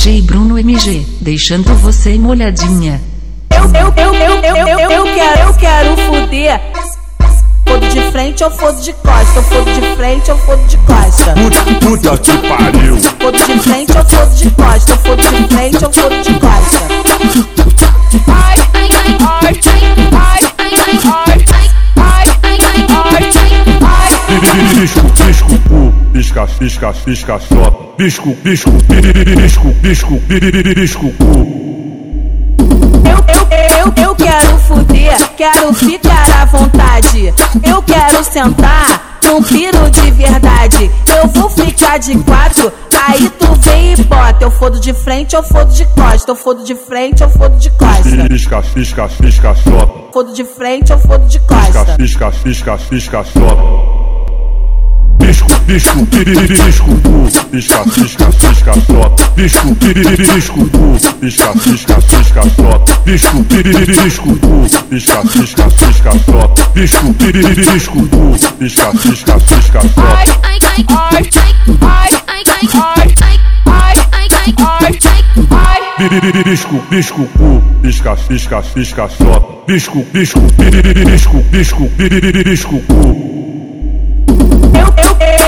DJ Bruno MG, deixando você molhadinha. Eu, eu, eu, eu, eu, eu, eu quero, eu quero fuder. Fodo de frente ou fodo de costa? Fodo de frente ou fodo de costa? Puta, puta que pariu. Fodo de frente ou fodo de costa? Fodo de frente ou fodo de costa? Pisca, pisca, pisca, só. Bisco, bisco, bisco, bisco, bisco. Eu, eu, eu, eu quero fuder, quero ficar à vontade. Eu quero sentar num piro de verdade. Eu vou ficar de quatro, aí tu vem e bota. Eu fodo de frente, eu fodo de costa. Eu fodo de frente, eu fodo de costa. Pisca, pisca, pisca, só. Fodo de frente, eu fodo de Pisca, costa. pisca, pisca, pisca, só. Bisco, bisco, bisco, pisca, pisca, pisca, só. Bisco, bisco, pu, pisca, pisca, pisca, só. Bisco, bisco, pu, pisca, pisca, pisca, só. Bisco, bisco, pu, pisca, pisca, pisca, só. Ai, ai, ai, ai, ai, ai, ai, ai, ai, ai, ai, ai. Bisco, bisco, pisca, pisca, pisca. Bisco, bisco, bisco, bisco, bisco, pu.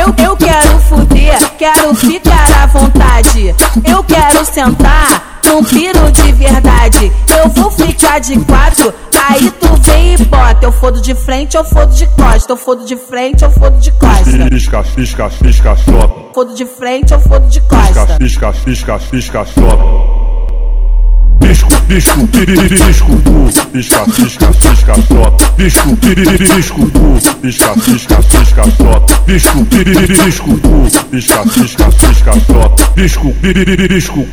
Eu, eu, quero fuder, quero ficar à vontade. Eu quero sentar num piro de verdade. Eu vou ficar de quatro, aí tu vem e bota. Eu fodo de frente, eu fodo de costa. Eu fodo de frente, eu fodo de costa. Pisca, pisca, pisca, só. Fodo de frente, eu fodo de costa. pisca, pisca, pisca, só. Bisco, disco, disco, disco, pisca, pisca, pisca, stop, disco, disco, pisca, pisca, pisca, stop, disco, disco, pisca, pisca, pisca, stop, disco, disco,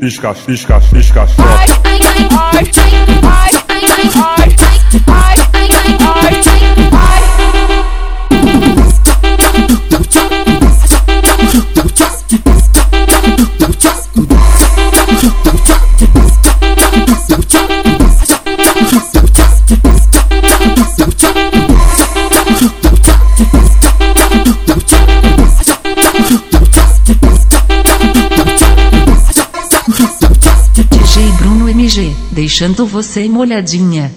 pisca, pisca, pisca, stop. Deixando você molhadinha.